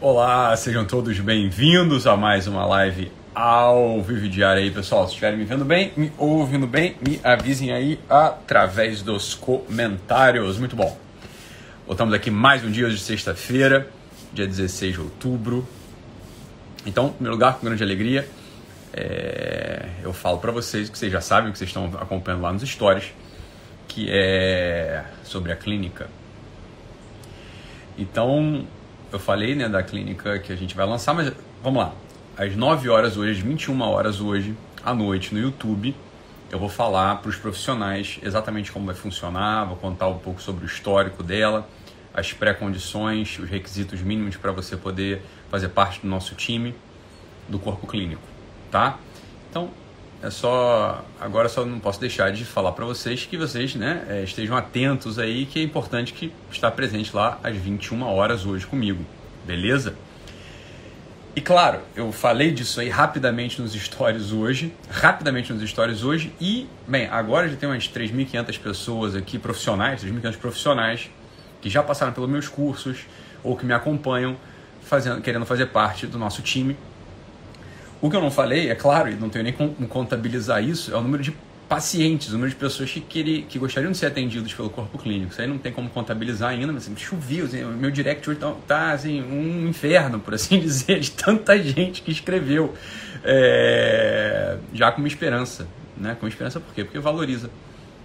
Olá, sejam todos bem-vindos a mais uma live ao vivo diário aí, pessoal. Se estiverem me vendo bem, me ouvindo bem, me avisem aí através dos comentários. Muito bom. Voltamos aqui mais um dia de sexta-feira, dia 16 de outubro. Então, em primeiro lugar, com grande alegria, é... eu falo para vocês que vocês já sabem, que vocês estão acompanhando lá nos stories, que é sobre a clínica. Então, eu falei né, da clínica que a gente vai lançar, mas vamos lá. Às 9 horas hoje, às 21 horas hoje, à noite, no YouTube, eu vou falar para os profissionais exatamente como vai funcionar, vou contar um pouco sobre o histórico dela, as pré-condições, os requisitos mínimos para você poder fazer parte do nosso time do corpo clínico, tá? Então, é só agora só não posso deixar de falar para vocês que vocês né, é, estejam atentos aí que é importante que está presente lá às 21 horas hoje comigo, beleza? E claro, eu falei disso aí rapidamente nos stories hoje, rapidamente nos stories hoje e, bem, agora já tem umas 3.500 pessoas aqui profissionais, 3.500 profissionais que já passaram pelos meus cursos ou que me acompanham fazendo, querendo fazer parte do nosso time o que eu não falei, é claro, e não tenho nem como contabilizar isso, é o número de pacientes, o número de pessoas que, querer, que gostariam de ser atendidos pelo corpo clínico. Isso aí não tem como contabilizar ainda, mas assim, choveu, assim, meu direct hoje tá, tá, assim, um inferno, por assim dizer, de tanta gente que escreveu. É, já com uma esperança. Né? Com esperança por quê? Porque valoriza.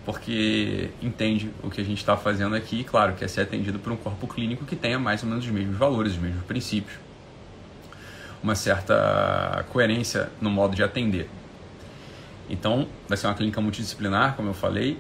Porque entende o que a gente está fazendo aqui, e claro, quer ser atendido por um corpo clínico que tenha mais ou menos os mesmos valores, os mesmos princípios uma certa coerência no modo de atender. Então, vai ser uma clínica multidisciplinar, como eu falei.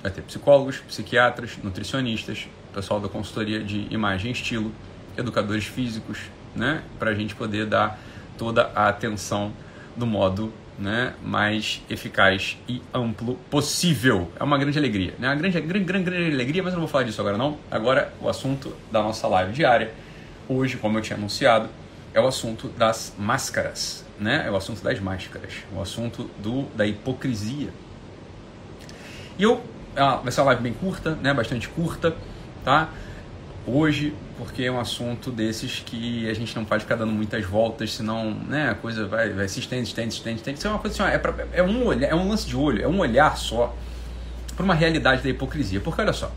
Vai ter psicólogos, psiquiatras, nutricionistas, pessoal da consultoria de imagem e estilo, educadores físicos, né? Para a gente poder dar toda a atenção do modo né, mais eficaz e amplo possível. É uma grande alegria. Né? Uma grande, grande, grande, grande alegria, mas eu não vou falar disso agora não. Agora, o assunto da nossa live diária. Hoje, como eu tinha anunciado, é o assunto das máscaras, né? É o assunto das máscaras, o assunto do, da hipocrisia. E eu, ah, vai ser uma live bem curta, né? Bastante curta, tá? Hoje, porque é um assunto desses que a gente não pode ficar dando muitas voltas, senão, né? A coisa vai, vai se estende, estende, estende, estende. Isso é uma coisa assim, é, pra, é um olhar, é um lance de olho, é um olhar só para uma realidade da hipocrisia. Porque olha só,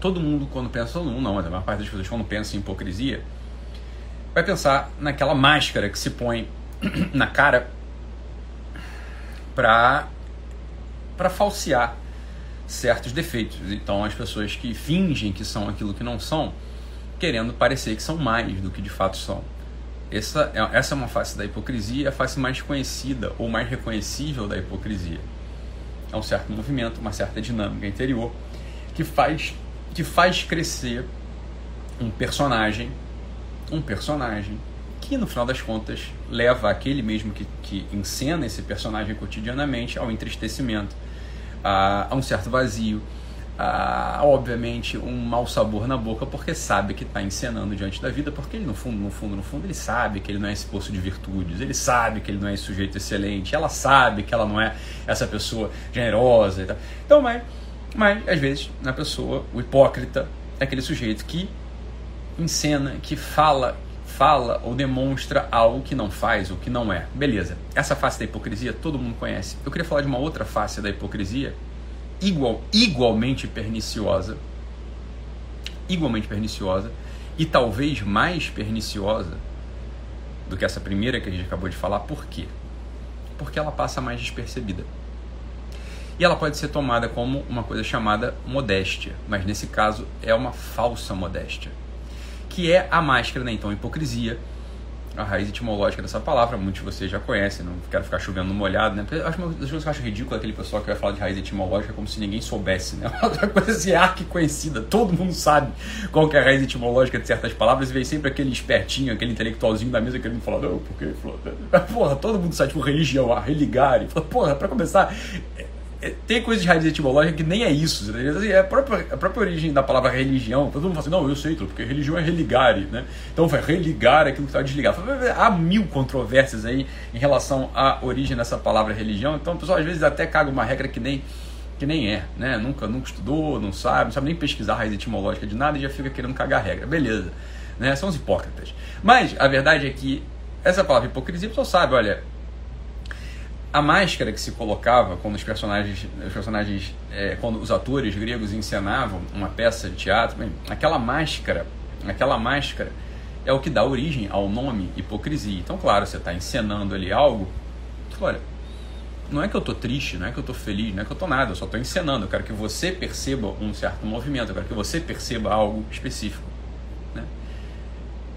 todo mundo quando pensa, todo mundo não, mas a maior parte das pessoas quando pensa em hipocrisia vai pensar naquela máscara que se põe na cara para para falsear certos defeitos. Então as pessoas que fingem que são aquilo que não são, querendo parecer que são mais do que de fato são. Essa é, essa é uma face da hipocrisia, a face mais conhecida ou mais reconhecível da hipocrisia. É um certo movimento, uma certa dinâmica interior que faz que faz crescer um personagem um personagem que no final das contas leva aquele mesmo que, que encena esse personagem cotidianamente ao entristecimento, a, a um certo vazio, a, obviamente um mau sabor na boca porque sabe que está encenando diante da vida, porque ele no fundo, no fundo, no fundo ele sabe que ele não é esse poço de virtudes, ele sabe que ele não é esse sujeito excelente, ela sabe que ela não é essa pessoa generosa e tal. Então, mas, mas às vezes na pessoa, o hipócrita é aquele sujeito que encena, que fala, fala ou demonstra algo que não faz, ou que não é. Beleza. Essa face da hipocrisia todo mundo conhece. Eu queria falar de uma outra face da hipocrisia, igual, igualmente perniciosa, igualmente perniciosa e talvez mais perniciosa do que essa primeira que a gente acabou de falar. Por quê? Porque ela passa mais despercebida. E ela pode ser tomada como uma coisa chamada modéstia, mas nesse caso é uma falsa modéstia que é a máscara, né? Então, hipocrisia, a raiz etimológica dessa palavra, muitos de vocês já conhecem, não quero ficar chovendo no molhado, né? Porque acho uma eu acho ridículo aquele pessoal que vai falar de raiz etimológica como se ninguém soubesse, né? Outra coisa assim, é arque conhecida, todo mundo sabe qual que é a raiz etimológica de certas palavras e vem sempre aquele espertinho, aquele intelectualzinho da mesa querendo falar, não, porque, porra, todo mundo sabe, tipo, religião, a religare, porra, pra começar, é, tem coisa de raiz etimológica que nem é isso. Assim, é a, própria, a própria origem da palavra religião. Todo mundo fala assim, não, eu sei, porque religião é religare, né? Então vai religar aquilo que está desligado. Há mil controvérsias aí em relação à origem dessa palavra religião. Então pessoal às vezes até caga uma regra que nem, que nem é, né? Nunca, nunca estudou, não sabe, não sabe nem pesquisar a raiz etimológica de nada e já fica querendo cagar regra. Beleza. né? São os hipócritas. Mas a verdade é que essa palavra hipocrisia, o pessoal sabe, olha, a máscara que se colocava quando os personagens, os personagens é, quando os atores gregos encenavam uma peça de teatro, bem, aquela máscara, aquela máscara é o que dá origem ao nome hipocrisia. Então, claro, você está encenando ali algo, olha, não é que eu estou triste, não é que eu estou feliz, não é que eu estou nada, eu só estou encenando. Eu quero que você perceba um certo movimento, eu quero que você perceba algo específico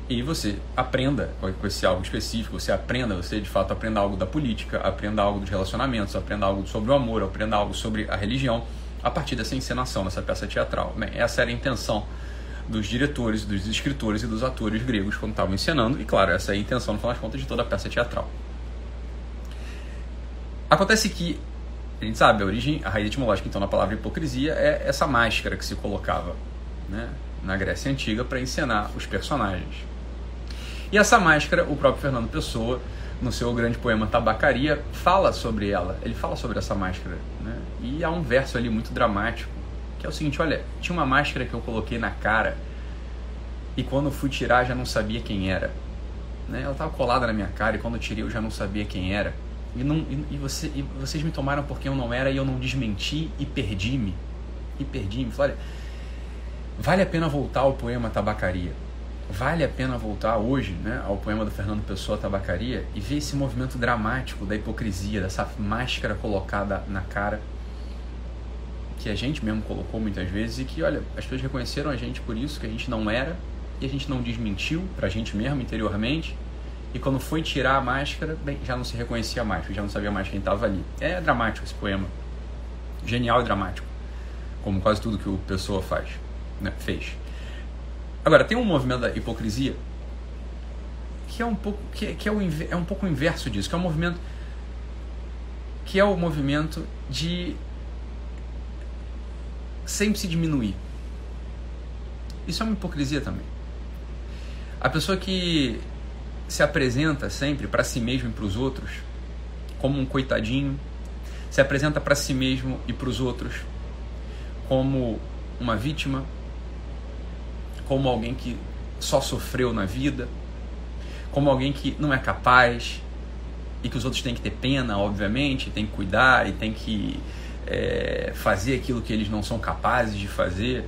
e você aprenda com esse algo específico, você aprenda, você de fato aprenda algo da política, aprenda algo dos relacionamentos, aprenda algo sobre o amor, aprenda algo sobre a religião a partir dessa encenação, dessa peça teatral. Bem, essa era a intenção dos diretores, dos escritores e dos atores gregos quando estavam encenando, e claro, essa é a intenção, no final das contas, de toda a peça teatral. Acontece que, a gente sabe, a origem, a raiz etimológica então na palavra hipocrisia é essa máscara que se colocava né, na Grécia Antiga para encenar os personagens. E essa máscara, o próprio Fernando Pessoa, no seu grande poema Tabacaria, fala sobre ela. Ele fala sobre essa máscara. Né? E há um verso ali muito dramático, que é o seguinte: olha, tinha uma máscara que eu coloquei na cara e quando fui tirar já não sabia quem era. Né? Ela estava colada na minha cara e quando eu tirei eu já não sabia quem era. E, não, e, e, você, e vocês me tomaram porque eu não era e eu não desmenti e perdi-me. E perdi-me. Olha, vale a pena voltar ao poema Tabacaria vale a pena voltar hoje né, ao poema do Fernando Pessoa Tabacaria e ver esse movimento dramático da hipocrisia, dessa máscara colocada na cara que a gente mesmo colocou muitas vezes e que, olha, as pessoas reconheceram a gente por isso, que a gente não era e a gente não desmentiu pra gente mesmo interiormente e quando foi tirar a máscara, bem, já não se reconhecia mais, já não sabia mais quem estava ali. É dramático esse poema. Genial e dramático. Como quase tudo que o Pessoa faz, né, fez. Agora, tem um movimento da hipocrisia que é um pouco, que, que é, o, é um pouco inverso disso, que é um movimento que é o movimento de sempre se diminuir. Isso é uma hipocrisia também. A pessoa que se apresenta sempre para si mesmo e para os outros como um coitadinho, se apresenta para si mesmo e para os outros como uma vítima, como alguém que só sofreu na vida, como alguém que não é capaz e que os outros têm que ter pena, obviamente, tem que cuidar e tem que é, fazer aquilo que eles não são capazes de fazer.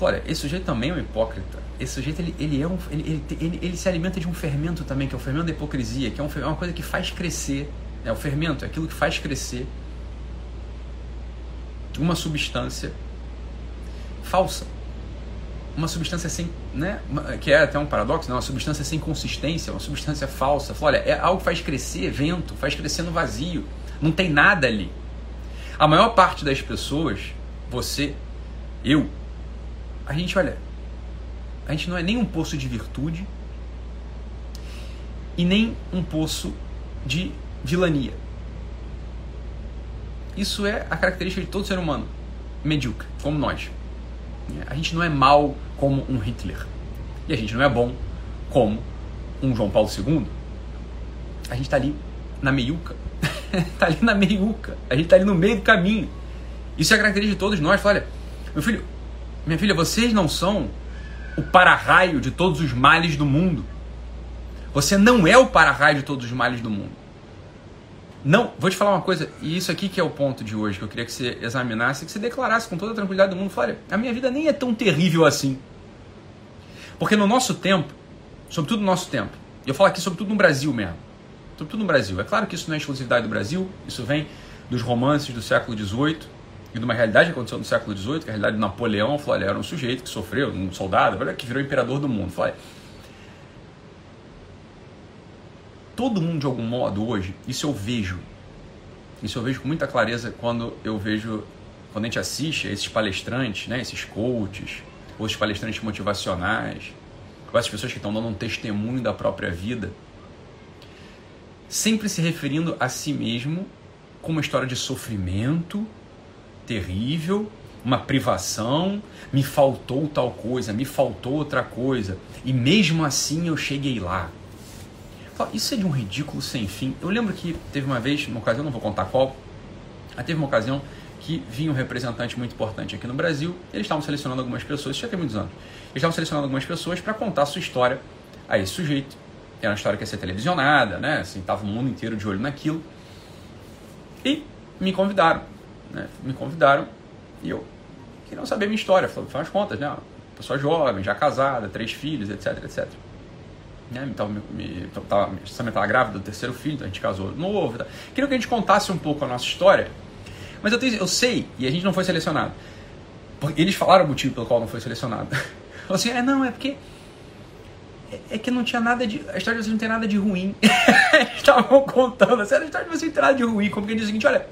Olha, esse sujeito também é um hipócrita. Esse sujeito ele, ele, é um, ele, ele, ele, se alimenta de um fermento também, que é o fermento da hipocrisia, que é, um, é uma coisa que faz crescer. É o fermento, é aquilo que faz crescer uma substância falsa uma substância sem, né, que é até um paradoxo, né, uma substância sem consistência, uma substância falsa. Olha, é algo que faz crescer vento, faz crescer no vazio, não tem nada ali. A maior parte das pessoas, você, eu, a gente, olha, a gente não é nem um poço de virtude e nem um poço de vilania. Isso é a característica de todo ser humano, medíocre, como nós. A gente não é mal como um Hitler. E a gente não é bom como um João Paulo II. A gente está ali na meiuca. está ali na meiuca. A gente está ali no meio do caminho. Isso é a característica de todos nós. Olha, meu filho, minha filha, vocês não são o para-raio de todos os males do mundo. Você não é o para-raio de todos os males do mundo. Não, vou te falar uma coisa, e isso aqui que é o ponto de hoje, que eu queria que você examinasse, que você declarasse com toda a tranquilidade do mundo, olha, a minha vida nem é tão terrível assim. Porque no nosso tempo, sobretudo no nosso tempo, e eu falo aqui sobretudo no Brasil mesmo, sobretudo no Brasil, é claro que isso não é exclusividade do Brasil, isso vem dos romances do século XVIII, e de uma realidade que aconteceu no século XVIII, que é a realidade de Napoleão, falou, olha, era um sujeito que sofreu, um soldado, que virou imperador do mundo. Falei, todo mundo de algum modo hoje, isso eu vejo, isso eu vejo com muita clareza quando eu vejo, quando a gente assiste a esses palestrantes, né, esses coaches, ou esses palestrantes motivacionais, ou essas pessoas que estão dando um testemunho da própria vida, sempre se referindo a si mesmo com uma história de sofrimento terrível, uma privação, me faltou tal coisa, me faltou outra coisa, e mesmo assim eu cheguei lá. Isso é de um ridículo sem fim. Eu lembro que teve uma vez, uma ocasião, não vou contar qual, mas teve uma ocasião que vinha um representante muito importante aqui no Brasil, eles estavam selecionando algumas pessoas, isso já tem muitos anos, eles estavam selecionando algumas pessoas para contar a sua história a esse sujeito. Era uma história que ia ser televisionada, né? Assim, tava o mundo inteiro de olho naquilo. E me convidaram, né? Me convidaram e eu queria saber minha história. Falei, faz contas, né? Pessoa jovem, já casada, três filhos, etc, etc. Né? Então, me, me, tava, também estava grávida do terceiro filho, então a gente casou novo. Tá? Queria que a gente contasse um pouco a nossa história, mas eu, tenho, eu sei, e a gente não foi selecionado. Eles falaram o motivo pelo qual não foi selecionado. Falaram assim, é, não, é porque é, é que não tinha nada de. A história de você não tem nada de ruim. Estavam contando, assim, a história de você não tem nada de ruim. Como que diz o seguinte: olha,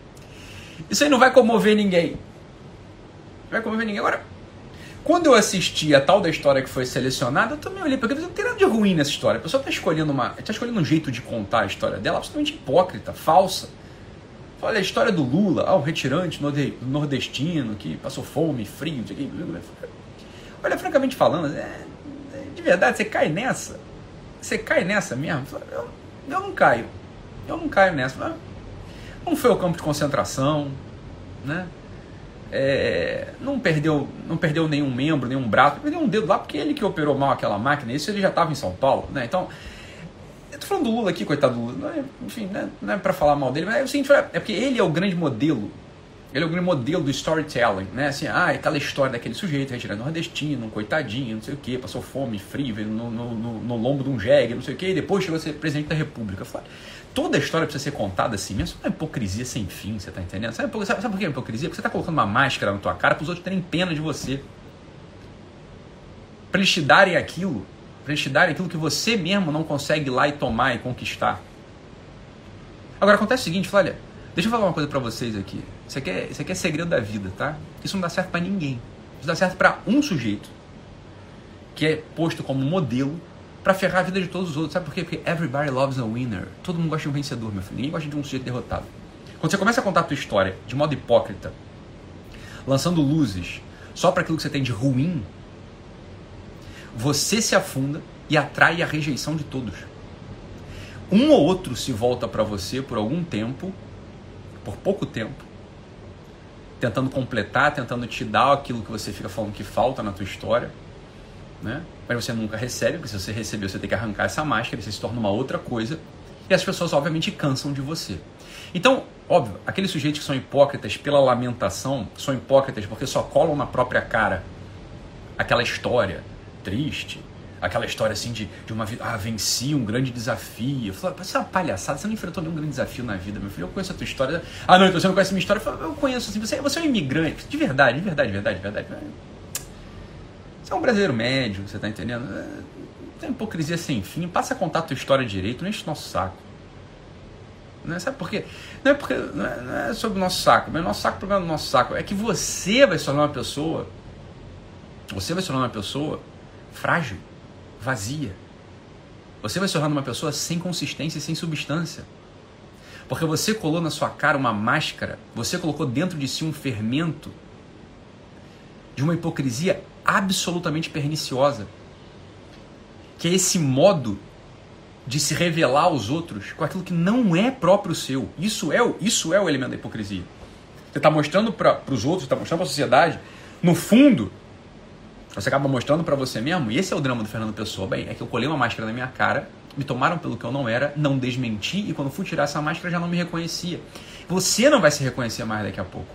isso aí não vai comover ninguém. Não vai comover ninguém. Agora, quando eu assisti a tal da história que foi selecionada, eu também olhei, porque não tem nada de ruim nessa história. A pessoa está escolhendo, uma, tá escolhendo um jeito de contar a história dela absolutamente hipócrita, falsa. Olha a história do Lula, ah, retirante nordestino que passou fome, frio, Olha, francamente falando, é, de verdade, você cai nessa? Você cai nessa mesmo? Eu, eu não caio. Eu não caio nessa. Não foi o campo de concentração, né? É, não perdeu não perdeu nenhum membro, nenhum braço, perdeu um dedo lá porque ele que operou mal aquela máquina, isso ele já estava em São Paulo, né? Então, eu tô falando do Lula aqui, coitado do Lula, é, enfim, né? não é para falar mal dele, mas é o seguinte, é porque ele é o grande modelo ele é o modelo do storytelling, né? Assim, ah, aquela história daquele sujeito retirando nordestino, um coitadinho, não sei o que, passou fome, frio, no, no, no, no, lombo de um jegue, não sei o que, e depois chegou a ser presidente da república. Falo, toda a história precisa ser contada assim mesmo. É uma hipocrisia sem fim, você tá entendendo? Sabe, sabe, sabe por que é hipocrisia? Porque você tá colocando uma máscara na tua cara para os outros terem pena de você. Para eles te darem aquilo, para eles te darem aquilo que você mesmo não consegue ir lá e tomar e conquistar. Agora acontece o seguinte, olha, deixa eu falar uma coisa para vocês aqui. Isso aqui, é, isso aqui é segredo da vida, tá? Isso não dá certo para ninguém. Isso dá certo para um sujeito que é posto como modelo para ferrar a vida de todos os outros. Sabe por quê? Porque everybody loves a winner. Todo mundo gosta de um vencedor, meu filho. Ninguém gosta de um sujeito derrotado. Quando você começa a contar a tua história de modo hipócrita, lançando luzes só para aquilo que você tem de ruim, você se afunda e atrai a rejeição de todos. Um ou outro se volta para você por algum tempo, por pouco tempo, tentando completar, tentando te dar aquilo que você fica falando que falta na tua história, né? Mas você nunca recebe, porque se você recebeu, você tem que arrancar essa máscara, você se torna uma outra coisa, e as pessoas obviamente cansam de você. Então, óbvio, aqueles sujeitos que são hipócritas pela lamentação, são hipócritas porque só colam na própria cara aquela história triste, aquela história assim de, de uma vida, ah, venci um grande desafio. Eu isso é uma palhaçada, você não enfrentou nenhum grande desafio na vida, meu filho. Eu conheço a tua história. Ah, não, então você não conhece a minha história. Eu, falo, eu conheço, assim, você, você é um imigrante, de verdade, de verdade, de verdade, de verdade. Você é um brasileiro médio, você tá entendendo? É, tem hipocrisia sem fim, passa a contar a tua história direito, não enche o nosso saco. Não é, sabe por quê? Não é, porque, não é, não é sobre o nosso saco, mas o nosso saco, o problema do nosso saco é que você vai se tornar uma pessoa, você vai se tornar uma pessoa frágil vazia. Você vai se tornar uma pessoa sem consistência e sem substância. Porque você colou na sua cara uma máscara, você colocou dentro de si um fermento de uma hipocrisia absolutamente perniciosa. Que é esse modo de se revelar aos outros com aquilo que não é próprio seu. Isso é o, isso é o elemento da hipocrisia. Você está mostrando para os outros, está mostrando para a sociedade, no fundo, você acaba mostrando para você mesmo, e esse é o drama do Fernando Pessoa. Bem, é que eu colei uma máscara na minha cara, me tomaram pelo que eu não era, não desmenti, e quando fui tirar essa máscara já não me reconhecia. Você não vai se reconhecer mais daqui a pouco.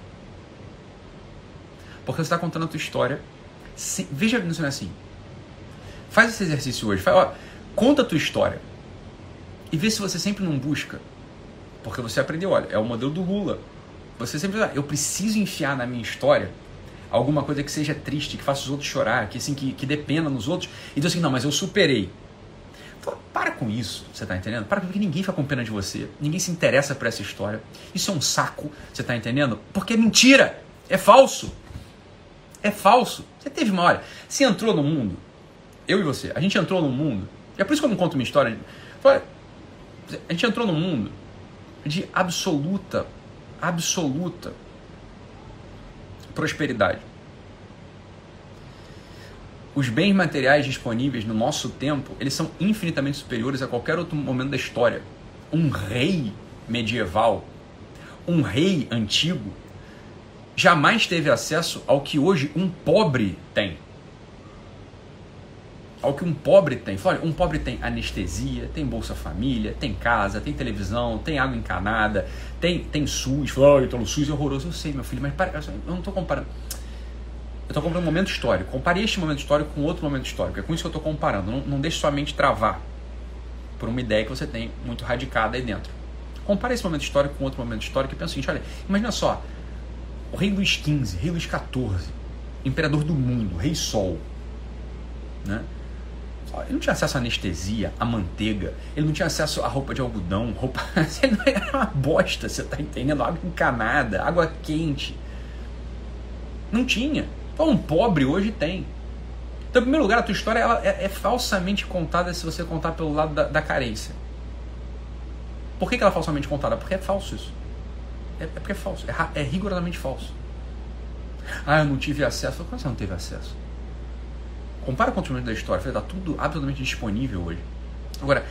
Porque você está contando a tua história. Sem... Veja não é assim. Faz esse exercício hoje. Faz, ó, conta a tua história. E vê se você sempre não busca. Porque você aprendeu, olha, é o modelo do Lula. Você sempre, eu preciso enfiar na minha história alguma coisa que seja triste, que faça os outros chorar, que assim que, que dê pena nos outros, e diz assim, não, mas eu superei. Para com isso, você tá entendendo? Para porque ninguém fica com pena de você, ninguém se interessa por essa história. Isso é um saco, você tá entendendo? Porque é mentira, é falso. É falso. Você teve uma hora, você entrou no mundo, eu e você, a gente entrou no mundo, é por isso que eu não conto uma história. A gente entrou no mundo de absoluta, absoluta prosperidade. Os bens materiais disponíveis no nosso tempo, eles são infinitamente superiores a qualquer outro momento da história. Um rei medieval, um rei antigo, jamais teve acesso ao que hoje um pobre tem. Ao que um pobre tem. Olha, um pobre tem anestesia, tem Bolsa Família, tem casa, tem televisão, tem água encanada, tem, tem SUS. Fala, então o SUS é horroroso. Eu sei, meu filho, mas para, eu não estou comparando. Eu estou comparando um momento histórico. Compare este momento histórico com outro momento histórico. É com isso que eu estou comparando. Não, não deixe sua mente travar por uma ideia que você tem muito radicada aí dentro. Compare esse momento histórico com outro momento histórico e pensa o seguinte: olha, imagina só, o rei Luís XV, rei Luís XIV, imperador do mundo, rei Sol, né? Ele não tinha acesso à anestesia, à manteiga, ele não tinha acesso à roupa de algodão, roupa. Ele era uma bosta, você tá entendendo? Água encanada, água quente. Não tinha. Então, um pobre hoje tem. Então, em primeiro lugar, a tua história ela é, é falsamente contada se você contar pelo lado da, da carência. Por que, que, ela é falsamente contada? Porque é falso isso. É, é porque é falso. É, é rigorosamente falso. Ah, eu não tive acesso. Como você não teve acesso? Compara com o momento da história. Está tudo absolutamente disponível hoje. Agora,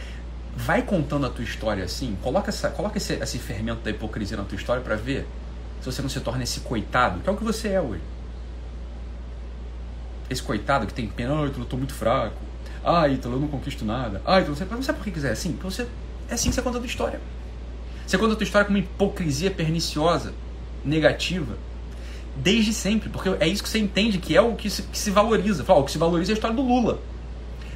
vai contando a tua história assim. Coloca, essa, coloca esse, esse fermento da hipocrisia na tua história para ver se você não se torna esse coitado, que é o que você é hoje. Esse coitado que tem pena, ah, eu tô muito fraco. Ah, Ítalo, eu não conquisto nada. Ah, Ítalo, você... não sabe por que quiser assim? Porque você... é assim que você conta a tua história. Você conta a tua história com uma hipocrisia perniciosa, negativa, desde sempre, porque é isso que você entende que é o que se, que se valoriza. Fala, o que se valoriza é a história do Lula.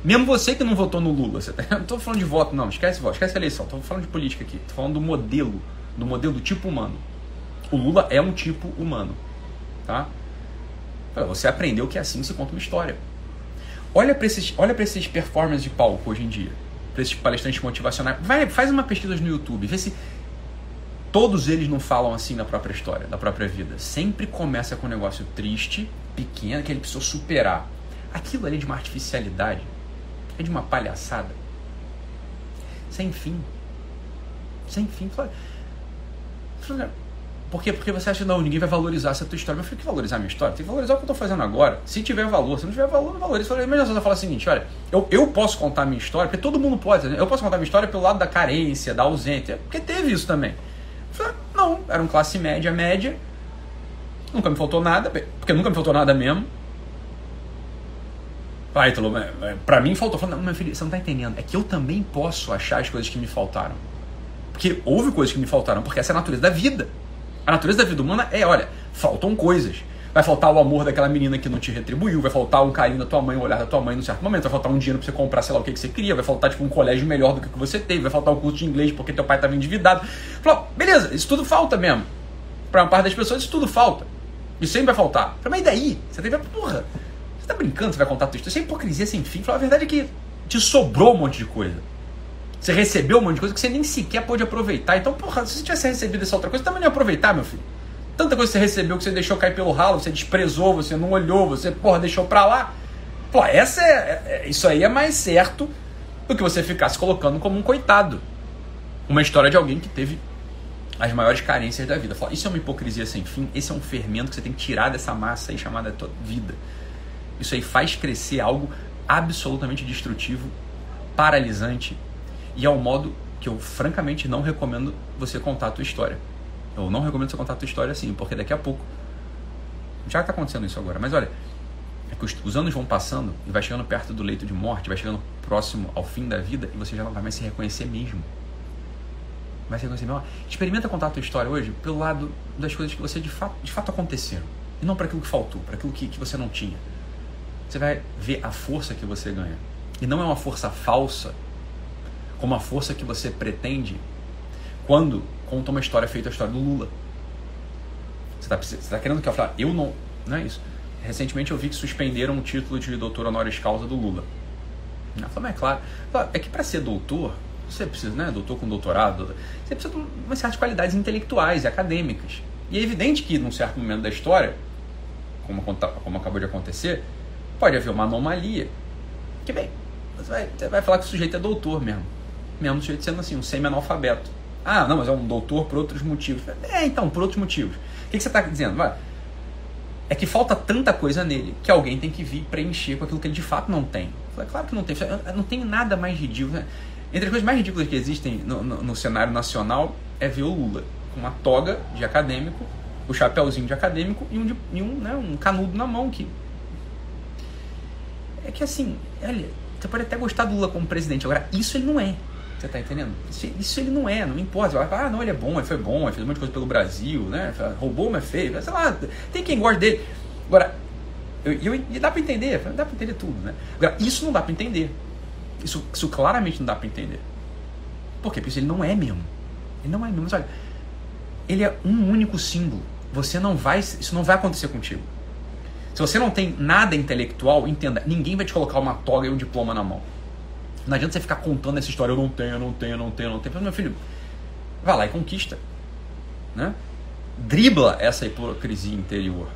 Mesmo você que não votou no Lula, você tá, não estou falando de voto, não, esquece voto, esquece a eleição, estou falando de política aqui, estou falando do modelo, do modelo do tipo humano. O Lula é um tipo humano, tá? Você aprendeu que é assim se conta uma história. Olha para esses, olha esses performances de palco hoje em dia, para esses palestrantes motivacionais. Vai, faz uma pesquisa no YouTube, vê se Todos eles não falam assim da própria história, da própria vida. Sempre começa com um negócio triste, pequeno, que ele precisou superar. Aquilo ali é de uma artificialidade, é de uma palhaçada. Sem fim. Sem fim. Por quê? Porque você acha que não, ninguém vai valorizar essa tua história. Mas eu falei, que valorizar a minha história? Tem que valorizar o que eu estou fazendo agora. Se tiver valor, se não tiver valor, não valoriza. Mas eu falo o seguinte, olha, eu, eu posso contar a minha história, porque todo mundo pode. Né? Eu posso contar a minha história pelo lado da carência, da ausência. Porque teve isso também. Não, era um classe média, média. Nunca me faltou nada, porque nunca me faltou nada mesmo. Ah, Ítalo, pra mim faltou. Não, meu filho, você não tá entendendo. É que eu também posso achar as coisas que me faltaram. Porque houve coisas que me faltaram, porque essa é a natureza da vida. A natureza da vida humana é, olha, faltam coisas. Vai faltar o amor daquela menina que não te retribuiu, vai faltar um carinho da tua mãe, o olhar da tua mãe num certo momento, vai faltar um dinheiro pra você comprar, sei lá o que, que você queria, vai faltar tipo um colégio melhor do que, que você teve, vai faltar o um curso de inglês porque teu pai estava endividado. Falou, beleza, isso tudo falta mesmo. Para uma parte das pessoas, isso tudo falta. Isso sempre vai faltar. Falei, mas daí? Você teve, porra, você tá brincando, você vai contar tudo isso? Isso é hipocrisia sem fim. Falei, a verdade é que te sobrou um monte de coisa. Você recebeu um monte de coisa que você nem sequer pôde aproveitar. Então, porra, se você tivesse recebido essa outra coisa, você também não ia aproveitar, meu filho. Tanta coisa que você recebeu que você deixou cair pelo ralo, você desprezou, você não olhou, você, porra, deixou pra lá. Pô, essa é, é, é isso aí é mais certo do que você ficar se colocando como um coitado. Uma história de alguém que teve as maiores carências da vida. Isso é uma hipocrisia sem fim, esse é um fermento que você tem que tirar dessa massa aí chamada tua vida. Isso aí faz crescer algo absolutamente destrutivo, paralisante e é um modo que eu francamente não recomendo você contar a tua história. Eu não recomendo você contar a tua história assim, porque daqui a pouco. Já está acontecendo isso agora, mas olha, é que os, os, anos vão passando e vai chegando perto do leito de morte, vai chegando próximo ao fim da vida e você já não vai mais se reconhecer mesmo. Vai se reconhecer mesmo. Experimenta contar a tua história hoje pelo lado das coisas que você de fato, de fato aconteceram. E não para aquilo que faltou, para aquilo que, que você não tinha. Você vai ver a força que você ganha. E não é uma força falsa, como a força que você pretende quando conta uma história feita a história do Lula. Você está tá querendo que eu fale? Eu não. Não é isso. Recentemente eu vi que suspenderam o título de doutor honoris causa do Lula. Eu falei, mas é claro. É que para ser doutor, você precisa, né? Doutor com doutorado, você precisa de umas certas qualidades intelectuais e acadêmicas. E é evidente que, num certo momento da história, como, como acabou de acontecer, pode haver uma anomalia. Que bem, você vai, você vai falar que o sujeito é doutor mesmo. Mesmo o sujeito sendo assim, um semi-analfabeto. Ah, não, mas é um doutor por outros motivos. É, então, por outros motivos. O que, que você está dizendo? Vai. É que falta tanta coisa nele que alguém tem que vir preencher com aquilo que ele de fato não tem. É claro que não tem. Não tem nada mais ridículo. Né? Entre as coisas mais ridículas que existem no, no, no cenário nacional é ver o Lula com uma toga de acadêmico, o chapéuzinho de acadêmico e um, e um, né, um canudo na mão que é que assim, olha, você pode até gostar do Lula como presidente, agora isso ele não é. Você tá entendendo? Isso, ele não é, não importa. Você vai falar, ah, não, ele é bom, ele foi bom, ele fez um monte de coisa pelo Brasil, né? Roubou, mas feio, sei lá, tem quem gosta dele. Agora, eu, eu, e dá para entender, dá para entender tudo, né? Agora, isso não dá para entender. Isso, isso claramente não dá para entender. Por quê? Porque ele não é mesmo. Ele não é mesmo. Mas olha, ele é um único símbolo. Você não vai, isso não vai acontecer contigo. Se você não tem nada intelectual, entenda, ninguém vai te colocar uma toga e um diploma na mão. Não adianta você ficar contando essa história, eu não tenho, eu não tenho, eu não tenho, eu não tenho. Mas, meu filho, vai lá e conquista. Né? Dribla essa hipocrisia interior.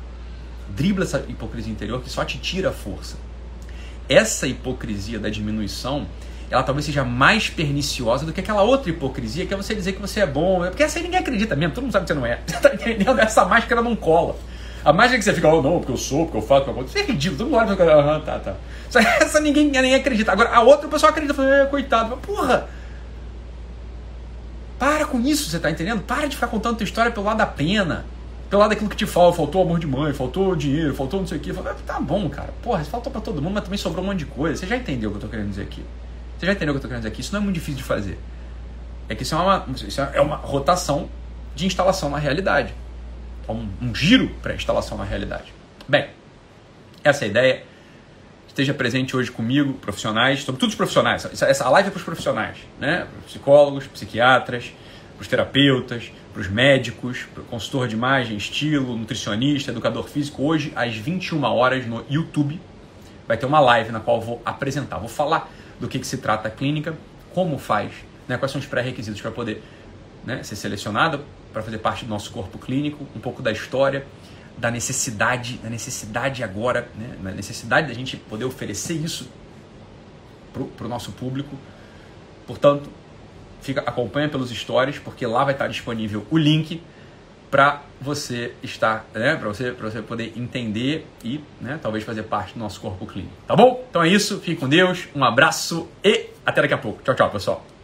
Dribla essa hipocrisia interior que só te tira força. Essa hipocrisia da diminuição, ela talvez seja mais perniciosa do que aquela outra hipocrisia que é você dizer que você é bom. Porque essa aí ninguém acredita mesmo, todo mundo sabe que você não é. Você tá entendendo? Essa máscara não cola. A mágica que você fica, oh não, porque eu sou, porque eu faço, porque eu faço. Isso é ridículo, todo mundo olha e fica, tá, tá. Essa ninguém, ninguém acredita. Agora, a outra pessoa acredita, fala, é, coitado, mas, porra. Para com isso, você tá entendendo? Para de ficar contando tua história pelo lado da pena. Pelo lado daquilo que te falta, faltou amor de mãe, faltou dinheiro, faltou não sei o que. Fala, tá bom, cara. Porra, faltou pra todo mundo, mas também sobrou um monte de coisa. Você já entendeu o que eu tô querendo dizer aqui. Você já entendeu o que eu tô querendo dizer aqui. Isso não é muito difícil de fazer. É que isso é uma, isso é uma rotação de instalação na realidade um, um giro para a instalação na realidade. Bem, essa é a ideia. Esteja presente hoje comigo, profissionais, sobretudo os profissionais. Essa live é para os profissionais, né? Psicólogos, psiquiatras, para os terapeutas, para os médicos, para o consultor de imagem, estilo, nutricionista, educador físico. Hoje, às 21 horas, no YouTube, vai ter uma live na qual vou apresentar, vou falar do que, que se trata a clínica, como faz, né? quais são os pré-requisitos para poder né, ser selecionado para fazer parte do nosso corpo clínico, um pouco da história, da necessidade, da necessidade agora, né, da necessidade da gente poder oferecer isso para o nosso público. Portanto, fica acompanha pelos stories, porque lá vai estar disponível o link para você estar, né, para você, você poder entender e, né, talvez fazer parte do nosso corpo clínico. Tá bom? Então é isso, fique com Deus, um abraço e até daqui a pouco. Tchau, tchau, pessoal.